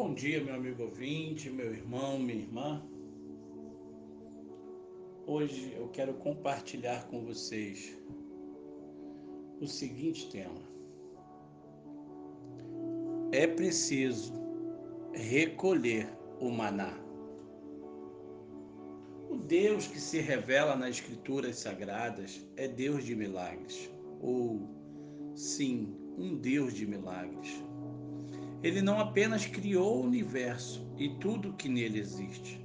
Bom dia, meu amigo ouvinte, meu irmão, minha irmã. Hoje eu quero compartilhar com vocês o seguinte tema. É preciso recolher o maná. O Deus que se revela nas Escrituras Sagradas é Deus de milagres, ou, sim, um Deus de milagres. Ele não apenas criou o universo e tudo que nele existe,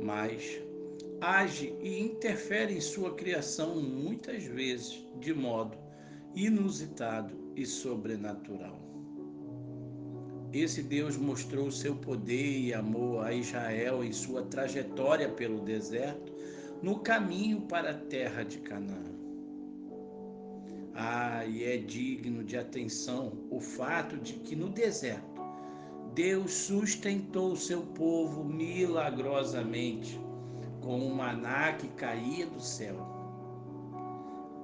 mas age e interfere em sua criação muitas vezes de modo inusitado e sobrenatural. Esse Deus mostrou seu poder e amor a Israel em sua trajetória pelo deserto, no caminho para a terra de Canaã. Ah, e é digno de atenção o fato de que no deserto Deus sustentou seu povo milagrosamente com o maná que caía do céu.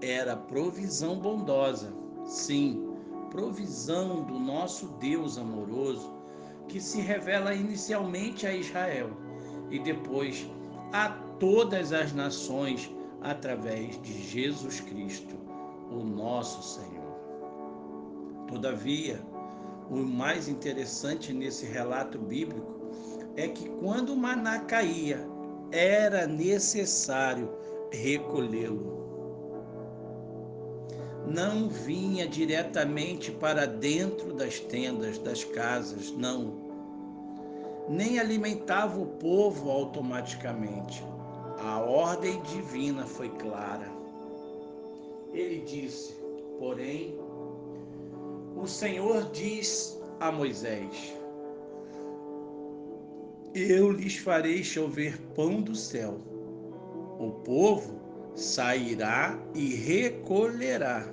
Era provisão bondosa, sim, provisão do nosso Deus amoroso, que se revela inicialmente a Israel e depois a todas as nações através de Jesus Cristo o nosso Senhor. Todavia, o mais interessante nesse relato bíblico é que quando o maná caía, era necessário recolhê-lo. Não vinha diretamente para dentro das tendas, das casas, não. Nem alimentava o povo automaticamente. A ordem divina foi clara ele disse: Porém, o Senhor diz a Moisés: Eu lhes farei chover pão do céu. O povo sairá e recolherá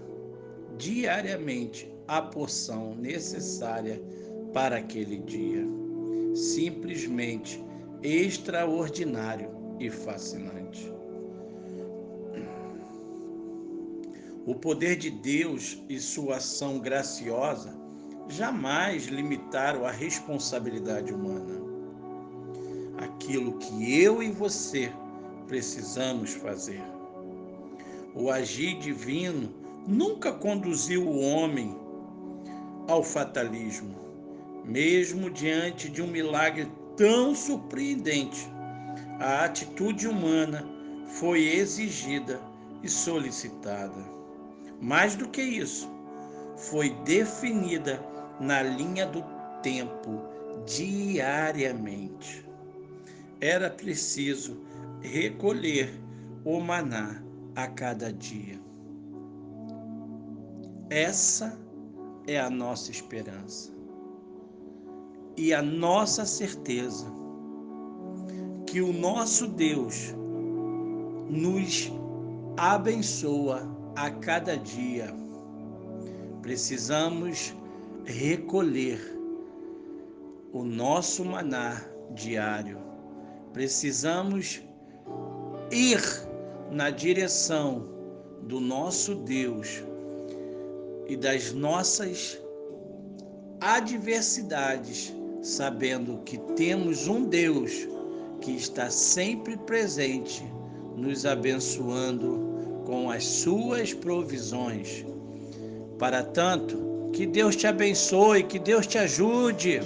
diariamente a porção necessária para aquele dia. Simplesmente extraordinário e fascinante. O poder de Deus e sua ação graciosa jamais limitaram a responsabilidade humana. Aquilo que eu e você precisamos fazer. O agir divino nunca conduziu o homem ao fatalismo, mesmo diante de um milagre tão surpreendente. A atitude humana foi exigida e solicitada. Mais do que isso, foi definida na linha do tempo diariamente. Era preciso recolher o maná a cada dia. Essa é a nossa esperança e a nossa certeza que o nosso Deus nos abençoa a cada dia. Precisamos recolher o nosso maná diário. Precisamos ir na direção do nosso Deus e das nossas adversidades, sabendo que temos um Deus que está sempre presente, nos abençoando com as suas provisões. Para tanto, que Deus te abençoe, que Deus te ajude.